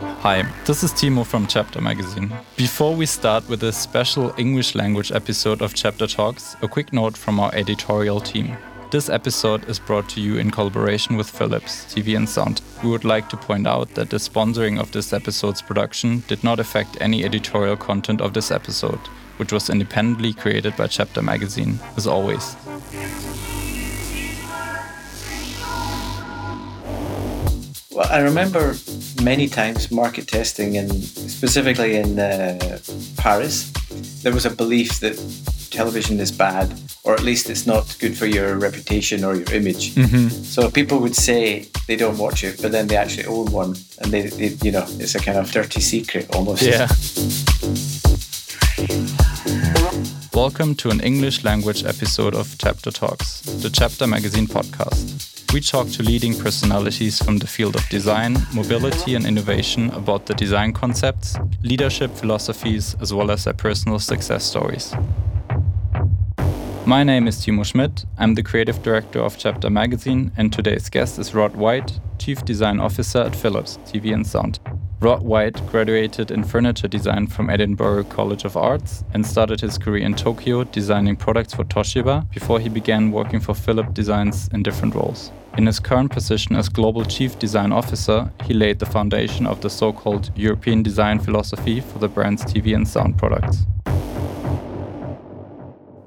Hi, this is Timo from Chapter Magazine. Before we start with this special English language episode of Chapter Talks, a quick note from our editorial team. This episode is brought to you in collaboration with Philips TV and Sound. We would like to point out that the sponsoring of this episode's production did not affect any editorial content of this episode, which was independently created by Chapter Magazine, as always. Well, I remember many times market testing, and specifically in uh, Paris, there was a belief that television is bad, or at least it's not good for your reputation or your image. Mm-hmm. So people would say they don't watch it, but then they actually own one, and they, they you know, it's a kind of dirty secret almost. Yeah. Welcome to an English language episode of Chapter Talks, the Chapter Magazine podcast. We talk to leading personalities from the field of design, mobility, and innovation about the design concepts, leadership philosophies, as well as their personal success stories. My name is Timo Schmidt. I'm the creative director of Chapter Magazine, and today's guest is Rod White, Chief Design Officer at Philips TV and Sound. Rod White graduated in furniture design from Edinburgh College of Arts and started his career in Tokyo designing products for Toshiba before he began working for Philips Designs in different roles. In his current position as Global Chief Design Officer, he laid the foundation of the so called European design philosophy for the brand's TV and sound products.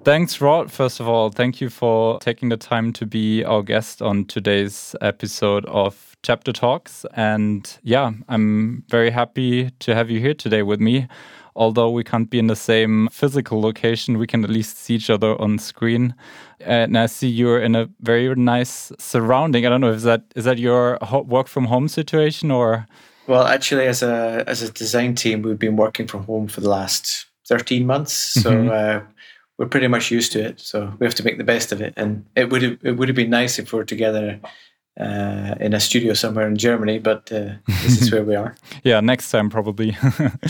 Thanks, Rod. First of all, thank you for taking the time to be our guest on today's episode of Chapter Talks. And yeah, I'm very happy to have you here today with me. Although we can't be in the same physical location, we can at least see each other on screen. And I see you're in a very nice surrounding. I don't know, if that is that your work from home situation or? Well, actually, as a as a design team, we've been working from home for the last 13 months. So mm -hmm. uh, we're pretty much used to it. So we have to make the best of it. And it would have, it would have been nice if we are together uh, in a studio somewhere in Germany, but uh, this is where we are. yeah, next time probably.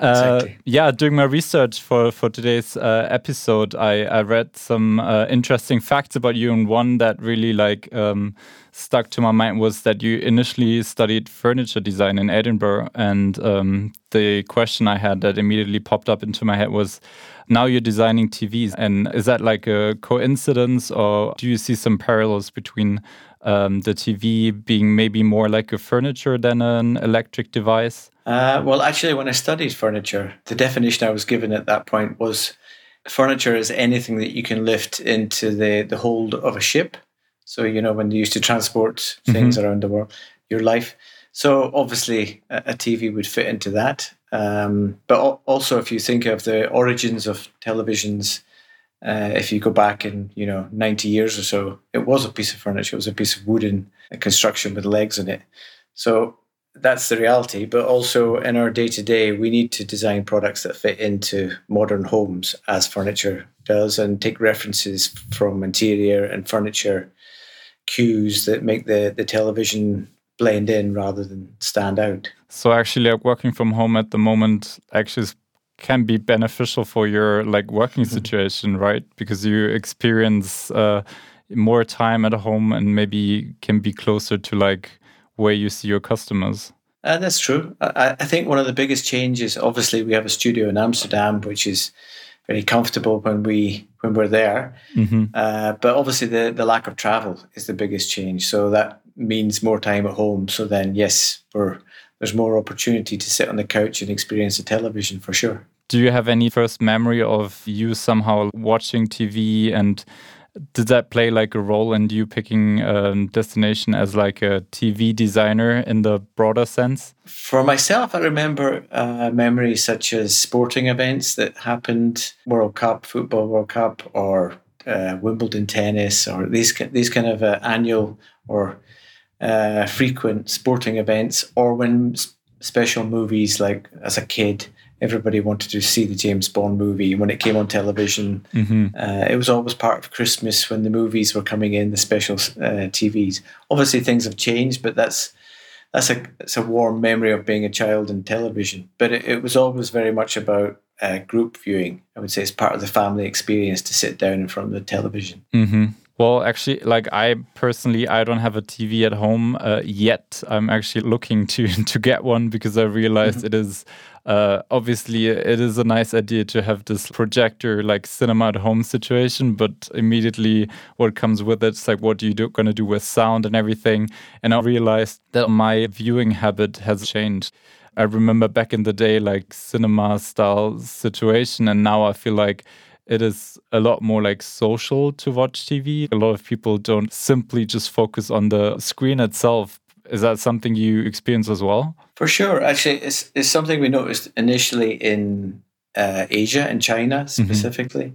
uh, exactly. Yeah, doing my research for for today's uh, episode, I I read some uh, interesting facts about you, and one that really like um, stuck to my mind was that you initially studied furniture design in Edinburgh, and um, the question I had that immediately popped up into my head was now you're designing TVs. And is that like a coincidence or do you see some parallels between um, the TV being maybe more like a furniture than an electric device? Uh, well, actually, when I studied furniture, the definition I was given at that point was furniture is anything that you can lift into the, the hold of a ship. So, you know, when you used to transport things mm-hmm. around the world, your life. So, obviously, a, a TV would fit into that. Um, but also, if you think of the origins of televisions, uh, if you go back in you know 90 years or so, it was a piece of furniture. It was a piece of wooden construction with legs in it. So that's the reality. But also in our day to day, we need to design products that fit into modern homes as furniture does, and take references from interior and furniture cues that make the the television blend in rather than stand out. So actually, working from home at the moment actually can be beneficial for your like working mm-hmm. situation, right? Because you experience uh, more time at home and maybe can be closer to like where you see your customers. Uh, that's true. I, I, think one of the biggest changes, obviously, we have a studio in Amsterdam, which is very comfortable when we when we're there. Mm-hmm. Uh, but obviously, the the lack of travel is the biggest change. So that means more time at home. So then, yes, we're there's more opportunity to sit on the couch and experience the television for sure. Do you have any first memory of you somehow watching TV and did that play like a role in you picking um, destination as like a TV designer in the broader sense? For myself, I remember uh, memories such as sporting events that happened, World Cup, Football World Cup, or uh, Wimbledon tennis, or these these kind of uh, annual or uh, frequent sporting events, or when special movies like as a kid everybody wanted to see the James Bond movie when it came on television. Mm-hmm. Uh, it was always part of Christmas when the movies were coming in, the special uh, TVs. Obviously, things have changed, but that's that's a it's a warm memory of being a child in television. But it, it was always very much about uh, group viewing. I would say it's part of the family experience to sit down in front of the television. Mm-hmm. Well, actually, like I personally, I don't have a TV at home uh, yet. I'm actually looking to to get one because I realized mm -hmm. it is uh, obviously it is a nice idea to have this projector like cinema at home situation, but immediately what comes with it is like what are you do, gonna do with sound and everything. And I realized that my viewing habit has changed. I remember back in the day like cinema style situation, and now I feel like it is a lot more like social to watch TV. A lot of people don't simply just focus on the screen itself, is that something you experience as well? For sure. Actually, it's, it's something we noticed initially in uh, Asia and China mm-hmm. specifically. Mm-hmm.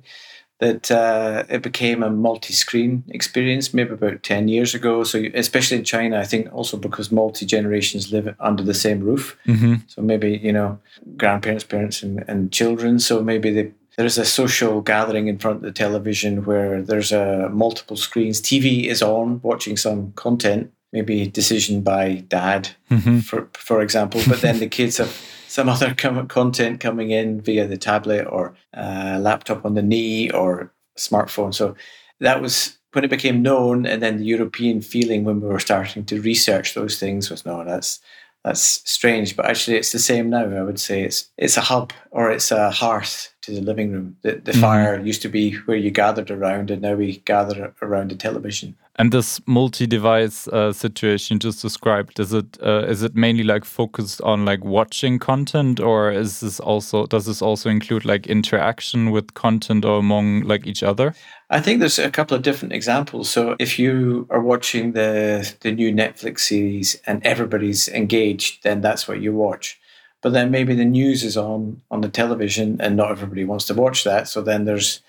That uh, it became a multi-screen experience maybe about ten years ago. So, especially in China, I think also because multi generations live under the same roof. Mm-hmm. So maybe you know grandparents, parents, and, and children. So maybe they there's a social gathering in front of the television where there's a uh, multiple screens. TV is on, watching some content, maybe decision by dad, mm-hmm. for for example. But then the kids have some other com- content coming in via the tablet or uh, laptop on the knee or smartphone. So that was when it became known, and then the European feeling when we were starting to research those things was no, that's that's strange, but actually it's the same now. I would say it's it's a hub or it's a hearth to the living room. The, the mm-hmm. fire used to be where you gathered around, and now we gather around the television. And this multi-device uh, situation just described, is it uh, is it mainly like focused on like watching content, or is this also does this also include like interaction with content or among like each other? I think there's a couple of different examples. So if you are watching the the new Netflix series and everybody's engaged, then that's what you watch. But then maybe the news is on on the television and not everybody wants to watch that. So then there's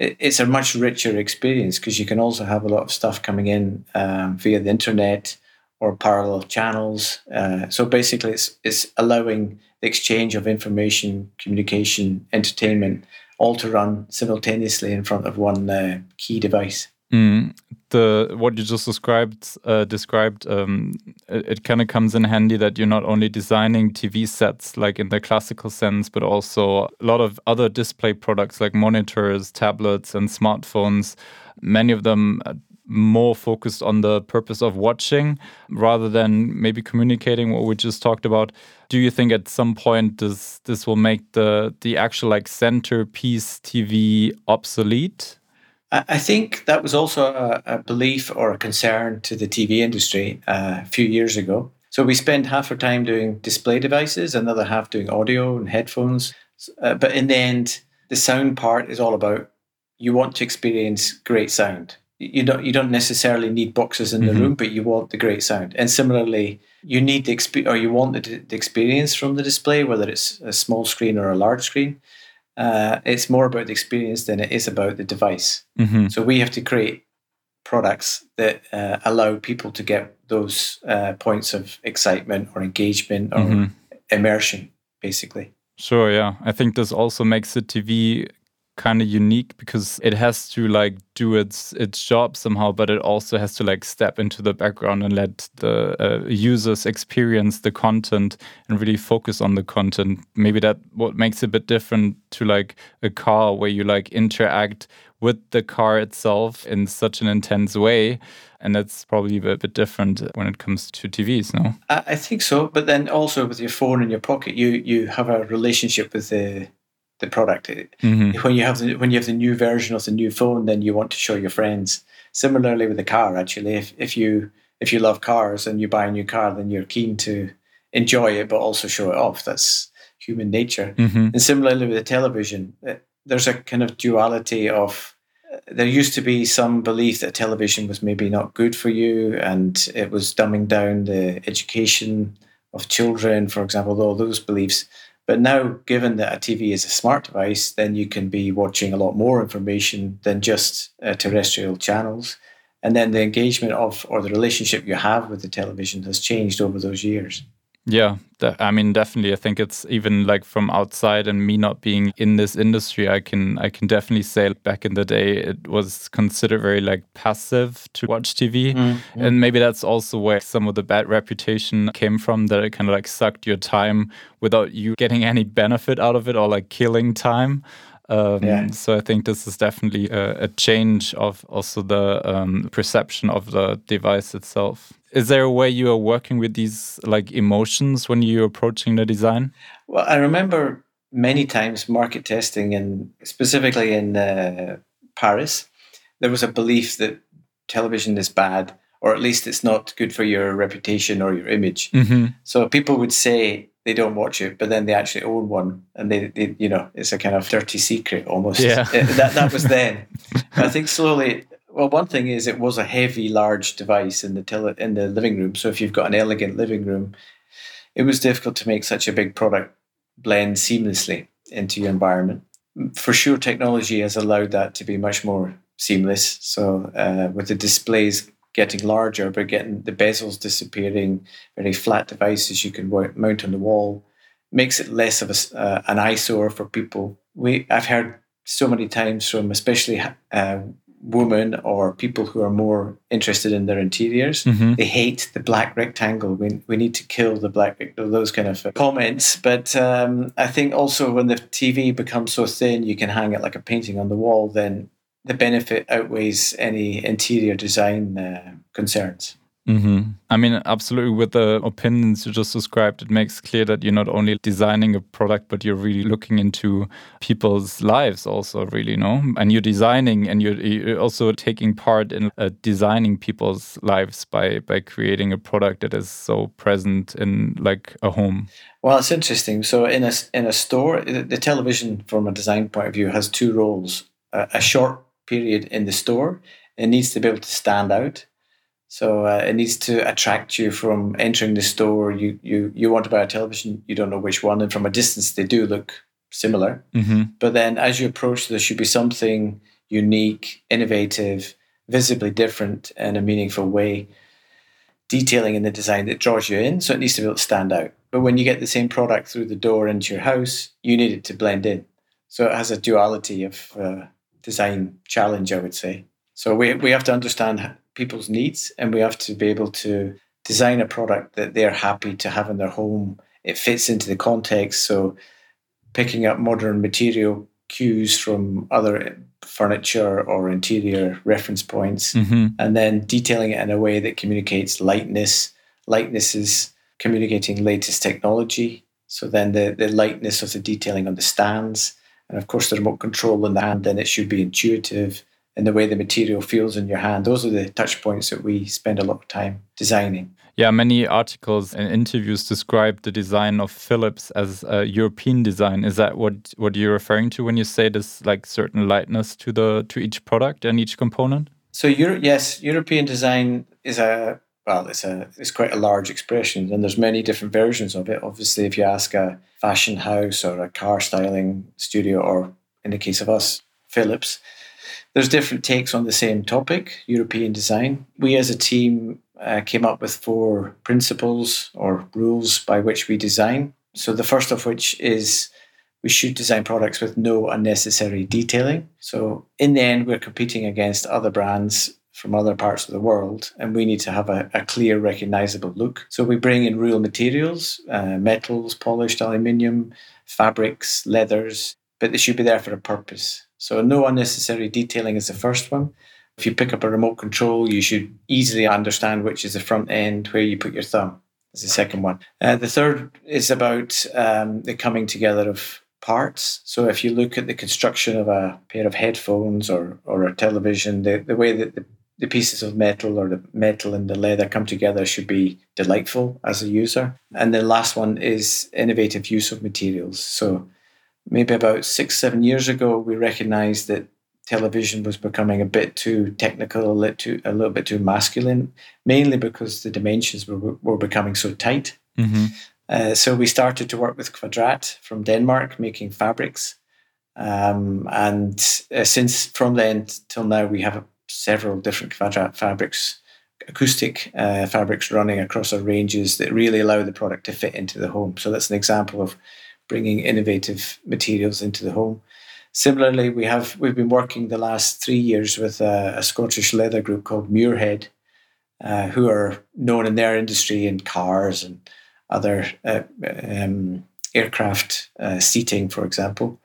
it's a much richer experience because you can also have a lot of stuff coming in um, via the internet or parallel channels. Uh, so basically, it's, it's allowing the exchange of information, communication, entertainment, all to run simultaneously in front of one uh, key device. Mm, the what you just described uh, described um, it, it kind of comes in handy that you're not only designing TV sets like in the classical sense, but also a lot of other display products like monitors, tablets, and smartphones. Many of them uh, more focused on the purpose of watching rather than maybe communicating what we just talked about do you think at some point this this will make the the actual like centerpiece tv obsolete I think that was also a, a, belief or a concern to the TV industry uh, a few years ago. So we spend half our time doing display devices, another half doing audio and headphones. Uh, but in the end, the sound part is all about you want to experience great sound. You don't you don't necessarily need boxes in the mm-hmm. room, but you want the great sound. And similarly, you need the exp- or you want the, the experience from the display, whether it's a small screen or a large screen uh, it's more about the experience than it is about the device. Mm-hmm. So we have to create products that uh, allow people to get those uh, points of excitement or engagement or mm-hmm. immersion, basically. Sure, yeah. I think this also makes the TV kind of unique because it has to like do its its job somehow but it also has to like step into the background and let the uh, users experience the content and really focus on the content maybe that what makes it a bit different to like a car where you like interact with the car itself in such an intense way and that's probably a bit different when it comes to TVs, no? I think so, but then also with your phone in your pocket, you you have a relationship with the the product. Mm-hmm. When you have the when you have the new version of the new phone, then you want to show your friends. Similarly with the car, actually, if if you if you love cars and you buy a new car, then you're keen to enjoy it, but also show it off. That's human nature. Mm-hmm. And similarly with the television, eh, there's a kind of duality of eh, there used to be some belief that television was maybe not good for you and it was dumbing down the education of children, for example, all those beliefs. But now, given that a TV is a smart device, then you can be watching a lot more information than just uh, terrestrial channels. And then the engagement of or the relationship you have with the television has changed over those years. Yeah, I mean, definitely. I think it's even like from outside and me not being in this industry, I can I can definitely say back in the day it was considered very like passive to watch TV, mm-hmm. and maybe that's also where some of the bad reputation came from. That it kind of like sucked your time without you getting any benefit out of it or like killing time. Um, yeah. So I think this is definitely a, a change of also the um, perception of the device itself. Is there a way you are working with these like emotions when you're approaching the design? Well, I remember many times market testing, and specifically in uh, Paris, there was a belief that television is bad, or at least it's not good for your reputation or your image. Mm-hmm. So people would say they don't watch it, but then they actually own one, and they, they you know, it's a kind of dirty secret almost. Yeah, that that was then. I think slowly. Well, one thing is it was a heavy, large device in the tele- in the living room. So if you've got an elegant living room, it was difficult to make such a big product blend seamlessly into your environment. For sure, technology has allowed that to be much more seamless. So uh, with the displays getting larger, but getting the bezels disappearing, very flat devices you can mount on the wall, makes it less of a, uh, an eyesore for people. We I've heard so many times from especially uh, women or people who are more interested in their interiors. Mm-hmm. They hate the black rectangle. We, we need to kill the black those kind of comments. But um, I think also when the TV becomes so thin, you can hang it like a painting on the wall. Then the benefit outweighs any interior design uh, concerns. Mm-hmm. I mean, absolutely. With the opinions you just described, it makes clear that you're not only designing a product, but you're really looking into people's lives, also, really, no? And you're designing, and you're, you're also taking part in uh, designing people's lives by by creating a product that is so present in like a home. Well, it's interesting. So, in a in a store, the television, from a design point of view, has two roles: a short period in the store. It needs to be able to stand out so uh, it needs to attract you from entering the store. You you you want to buy a television, you don't know which one, and from a distance they do look similar. Mm-hmm. But then as you approach, there should be something unique, innovative, visibly different in a meaningful way. Detailing in the design that draws you in, so it needs to be able to stand out. But when you get the same product through the door into your house, you need it to blend in. So it has a duality of uh, design challenge, I would say. So we we have to understand people's needs and we have to be able to design a product that they're happy to have in their home. It fits into the context. So picking up modern material cues from other furniture or interior reference points mm-hmm. and then detailing it in a way that communicates lightness. Lightness is communicating latest technology. So then the, the lightness of the detailing on the stands. And of course, the remote control in the hand, then it should be intuitive in the way the material feels in your hand. Those are the touch points that we spend a lot of time designing. Yeah, many articles and interviews describe the design of Philips as a European design. Is that what what you're referring to when you say this like certain lightness to the to each product and each component? So Euro- yes, European design is a well, it's a it's quite a large expression, and there's many different versions of it. Obviously, if you ask a fashion house or a car styling studio, or in the case of us, Philips, there's different takes on the same topic, European design. We as a team uh, came up with four principles or rules by which we design. So the first of which is we should design products with no unnecessary detailing. So in the end, we're competing against other brands from other parts of the world, and we need to have a, a clear, recognizable look. So we bring in real materials, uh, metals, polished aluminium, fabrics, leathers, but they should be there for a purpose. So, no unnecessary detailing is the first one. If you pick up a remote control, you should easily understand which is the front end, where you put your thumb. Is the second one. Uh, the third is about um, the coming together of parts. So, if you look at the construction of a pair of headphones or, or a television, the, the way that the, the pieces of metal or the metal and the leather come together should be delightful as a user. And the last one is innovative use of materials. So, maybe about six, seven years ago, we recognized that television was becoming a bit too technical, a little, too, a little bit too masculine, mainly because the dimensions were, were becoming so tight. Mm-hmm. Uh, so we started to work with Kvadrat from Denmark, making fabrics. Um, and uh, since from then till now, we have several different fabrics, acoustic uh, fabrics running across our ranges that really allow the product to fit into the home. So that's an example of bringing innovative materials into the home. Similarly, we have we've been working the last three years with a, a Scottish leather group called Muirhead, uh, who are known in their industry in cars and other uh, um, aircraft uh, seating, for example.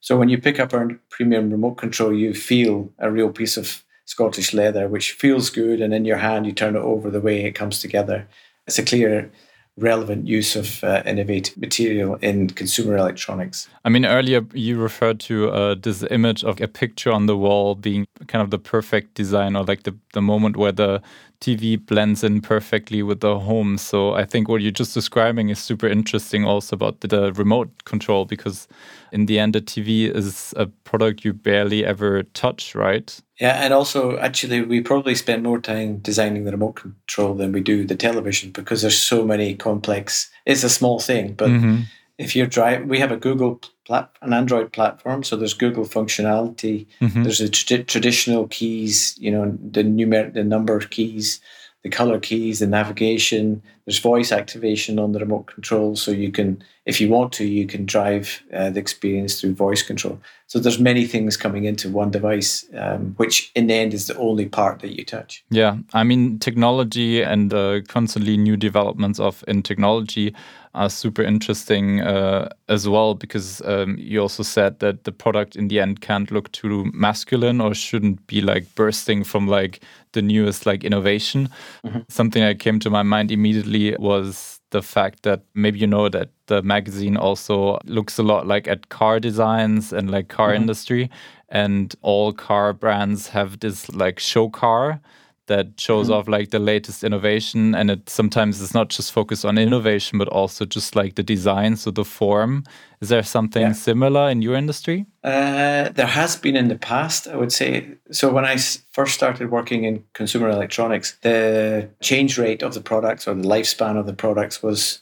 So when you pick up our premium remote control, you feel a real piece of Scottish leather, which feels good, and in your hand you turn it over the way it comes together. It's a clear relevant use of uh, innovative material in consumer electronics. I mean, earlier you referred to uh, this image of a picture on the wall being kind of the perfect design or like the, the moment where the TV blends in perfectly with the home. So I think what you're just describing is super interesting also about the, the remote control because in the end, the TV is a product you barely ever touch, right? Yeah, and also actually, we probably spend more time designing the remote control than we do the television because there's so many complex. It's a small thing, but mm-hmm. If you're driving, we have a Google plat, an Android platform, so there's Google functionality. Mm-hmm. There's the traditional keys, you know, the numer the number keys the color keys, the navigation. There's voice activation on the remote control, so you can, if you want to, you can drive uh, the experience through voice control. So there's many things coming into one device, um, which in the end is the only part that you touch. Yeah, I mean technology and uh, constantly new developments of in technology are super interesting uh, as well because um, you also said that the product in the end can't look too masculine or shouldn't be like bursting from like the newest like innovation. Mm-hmm. Something that came to my mind immediately was the fact that maybe you know that the magazine also looks a lot like at car designs and like car mm-hmm. industry and all car brands have this like show car that shows mm-hmm. off like the latest innovation and it sometimes is not just focused on innovation but also just like the design so the form. Is there something yeah. similar in your industry? Uh, there has been in the past i would say. So when i first started working in consumer electronics the change rate of the products or the lifespan of the products was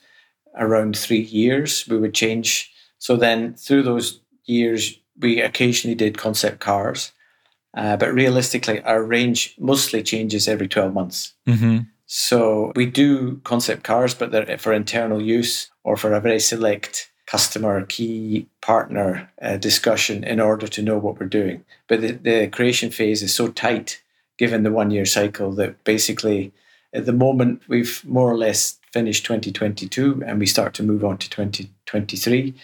around three years we would change. So then through those years we occasionally did concept cars uh, but realistically, our range mostly changes every 12 months. Mm-hmm. So we do concept cars, but they're for internal use or for a very select customer key partner uh, discussion in order to know what we're doing. But the, the creation phase is so tight, given the one year cycle, that basically at the moment we've more or less finished 2022 and we start to move on to 2023.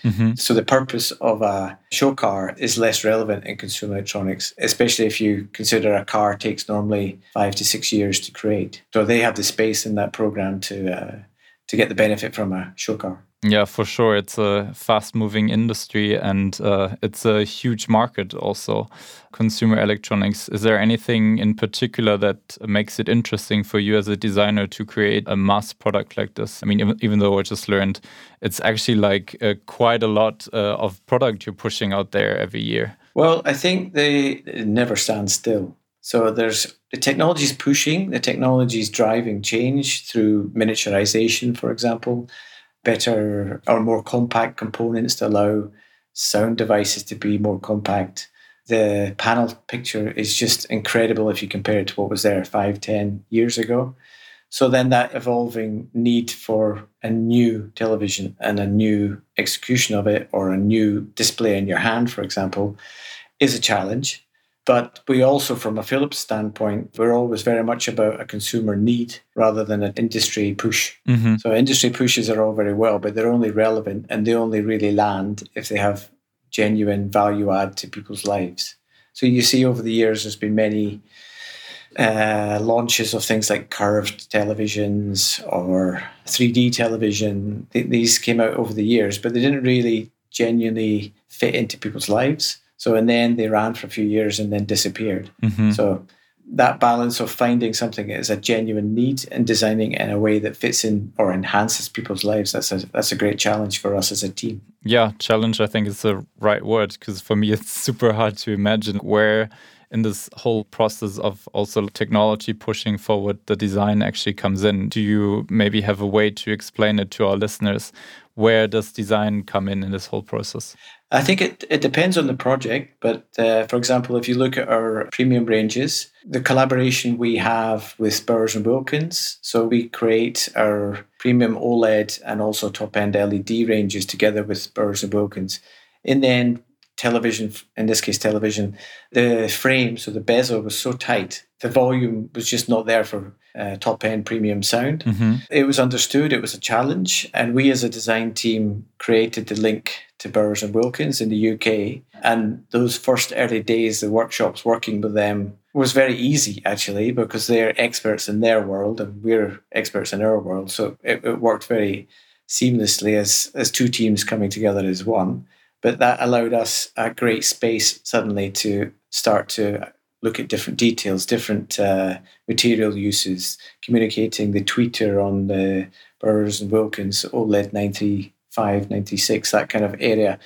Mm-hmm. So the purpose of a show car is less relevant in consumer electronics, especially if you consider a car takes normally five to six years to create. So they have the space in that program to uh, to get the benefit from a show car. Yeah, for sure. It's a fast moving industry and uh, it's a huge market also, consumer electronics. Is there anything in particular that makes it interesting for you as a designer to create a mass product like this? I mean, even, though I just learned it's actually like uh, quite a lot uh, of product you're pushing out there every year. Well, I think they never stand still. So there's the technology is pushing, the technology is driving change through miniaturization, for example better or more compact components to allow sound devices to be more compact. The panel picture is just incredible if you compare it to what was there five, ten years ago. So then that evolving need for a new television and a new execution of it or a new display in your hand, for example, is a challenge. But we also, from a Philips standpoint, we're always very much about a consumer need rather than an industry push. Mm-hmm. So industry pushes are all very well, but they're only relevant and they only really land if they have genuine value add to people's lives. So you see over the years, there's been many uh, launches of things like curved televisions or 3D television. Th- these came out over the years, but they didn't really genuinely fit into people's lives. So, and then they ran for a few years and then disappeared. Mm-hmm. So, that balance of finding something that is a genuine need and designing it in a way that fits in or enhances people's lives that's a that's a great challenge for us as a team yeah challenge i think is the right word because for me it's super hard to imagine where in this whole process of also technology pushing forward the design actually comes in do you maybe have a way to explain it to our listeners where does design come in in this whole process? I think it, it depends on the project, but uh, for example, if you look at our premium ranges, the collaboration we have with Bowers and Wilkins, so we create our premium OLED and also top end LED ranges together with Bowers and Wilkins. In the end, television, in this case, television, the frame, so the bezel was so tight, the volume was just not there for uh, top end premium sound. Mm-hmm. It was understood, it was a challenge. And we as a design team created the link to Bowers and Wilkins in the UK. And those first early days, the workshops working with them was very easy actually because they're experts in their world and we're experts in our world. So it, it worked very seamlessly as as two teams coming together as one. But that allowed us a great space suddenly to start to look at different details, different uh, material uses, communicating the tweeter on the Bowers and Wilkins OLED 95, 96, that kind of area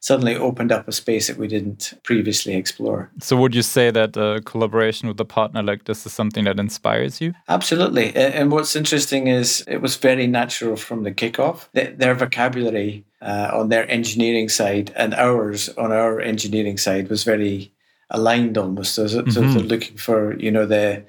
suddenly opened up a space that we didn't previously explore. So, would you say that a collaboration with a partner like this is something that inspires you? Absolutely. And what's interesting is it was very natural from the kickoff. Their vocabulary uh, on their engineering side and ours on our engineering side was very aligned almost. So, so mm-hmm. they're looking for, you know, the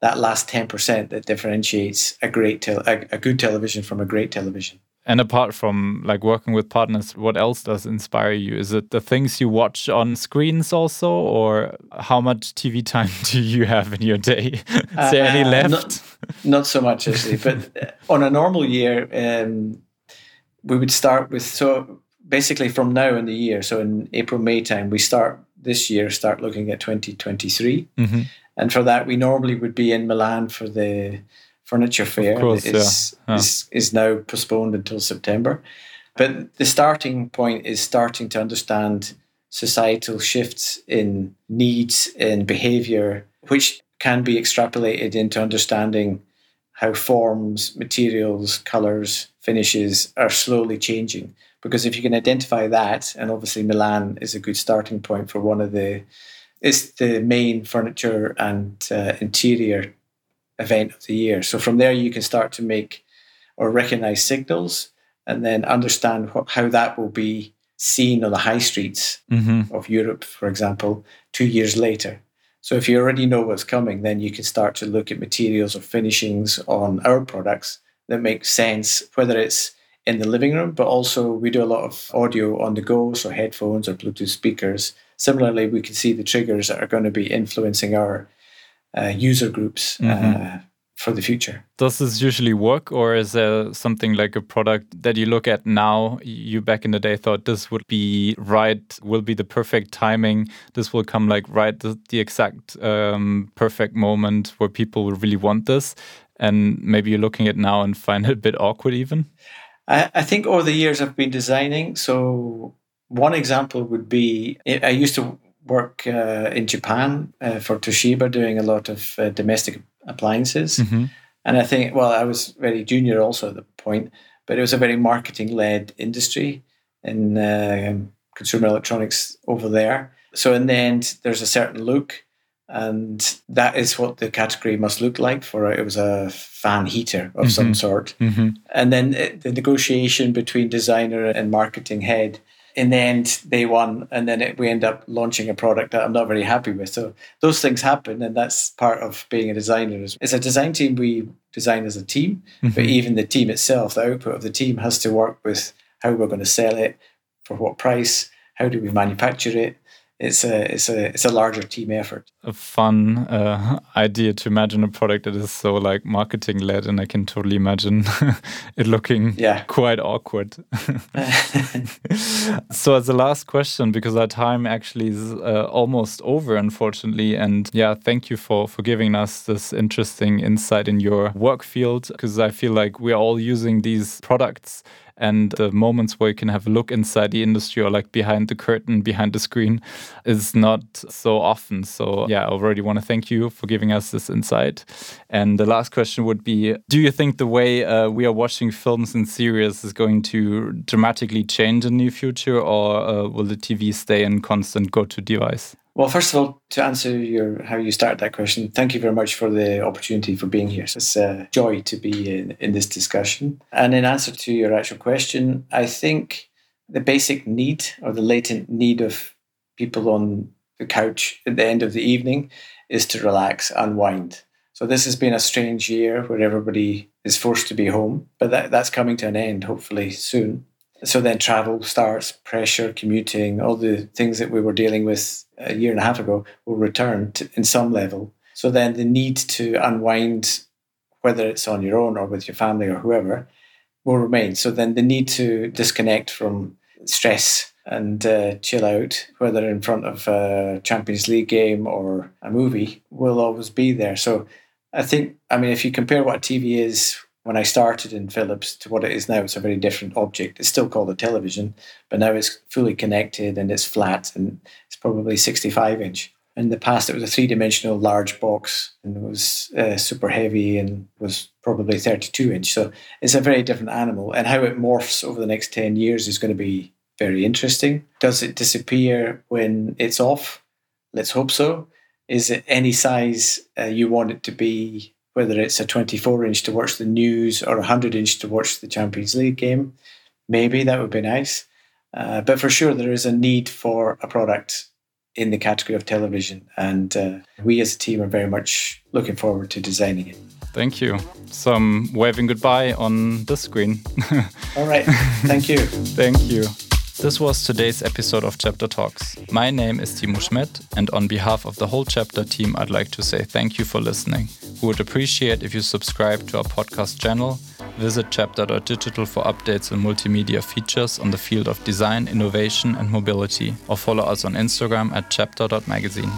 that last 10% that differentiates a great te- a, a good television from a great television. And apart from like working with partners, what else does inspire you? Is it the things you watch on screens also, or how much TV time do you have in your day? Is uh, any uh, left? Not, not, so much actually, but on a normal year, um, we would start with so basically from now in the year, so in April May time, we start this year start looking at 2023, mm-hmm. and for that we normally would be in Milan for the furniture fair Of course, is, yeah. is, is now postponed until September. But the starting point is starting to understand societal shifts in needs, in behavior, which can be extrapolated into understanding how forms, materials, colors, finishes are slowly changing. Because if you can identify that, and obviously Milan is a good starting point for one of the, it's the main furniture and uh, interior event of the year. So from there, you can start to make or recognize signals and then understand what, how that will be seen on the high streets mm-hmm. of Europe, for example, two years later. So if you already know what's coming, then you can start to look at materials or finishings on our products that make sense, whether it's in the living room, but also we do a lot of audio on the go, so headphones or Bluetooth speakers. Similarly, we can see the triggers that are going to be influencing our uh, user groups mm-hmm. Uh, for the future. Does this usually work, or is there something like a product that you look at now? You back in the day thought this would be right, will be the perfect timing. This will come like right, the, the exact um, perfect moment where people will really want this. And maybe you're looking at now and find it a bit awkward, even. I, I think over the years I've been designing. So one example would be I used to work uh, in Japan uh, for Toshiba, doing a lot of uh, domestic appliances. Mm-hmm. And I think, well, I was very junior also at the point, but it was a very marketing led industry in uh, consumer electronics over there. So in the end, there's a certain look, and that is what the category must look like for it was a fan heater of mm-hmm. some sort. Mm-hmm. And then it, the negotiation between designer and marketing head in the end they won and then it, we end up launching a product that i'm not very happy with so those things happen and that's part of being a designer as a design team we design as a team mm-hmm. but even the team itself the output of the team has to work with how we're going to sell it for what price how do we manufacture it it's a it's a it's a larger team effort. A fun uh, idea to imagine a product that is so like marketing led, and I can totally imagine it looking yeah. quite awkward. so as a last question, because our time actually is uh, almost over, unfortunately, and yeah, thank you for for giving us this interesting insight in your work field, because I feel like we're all using these products and the moments where you can have a look inside the industry or like behind the curtain, behind the screen is not so often. So, yeah, I already want to thank you for giving us this insight. And the last question would be Do you think the way uh, we are watching films and series is going to dramatically change in the near future, or uh, will the TV stay in constant go to device? Well, first of all, to answer your how you started that question, thank you very much for the opportunity for being here. It's a joy to be in, in this discussion. And in answer to your actual question, I think the basic need or the latent need of people on the couch at the end of the evening is to relax, unwind. So this has been a strange year where everybody is forced to be home, but that, that's coming to an end hopefully soon. So then travel starts, pressure, commuting, all the things that we were dealing with a year and a half ago will return to, in some level. So then the need to unwind whether it's on your own or with your family or whoever, will remain. So then the need to disconnect from stress and uh, chill out, whether in front of a Champions League game or a movie, will always be there. So I think, I mean, if you compare what TV is when I started in Philips to what it is now, it's a very different object. It's still called a television, but now it's fully connected and it's flat and it's probably 65 inch. In the past, it was a three dimensional large box and it was uh, super heavy and was probably 32 inch. So it's a very different animal. And how it morphs over the next 10 years is going to be very interesting. Does it disappear when it's off? Let's hope so. Is it any size uh, you want it to be whether it's a 24 inch to watch the news or a 100 inch to watch the Champions League game. Maybe that would be nice. Uh, but for sure, there is a need for a product in the category of television. And uh, we as a team are very much looking forward to designing it. Thank you. Some waving goodbye on the screen. All right. Thank you. Thank you. This was today's episode of Chapter Talks. My name is Timo Schmidt, and on behalf of the whole Chapter team, I'd like to say thank you for listening. We would appreciate if you subscribe to our podcast channel, visit chapter.digital for updates and multimedia features on the field of design, innovation, and mobility, or follow us on Instagram at chapter.magazine.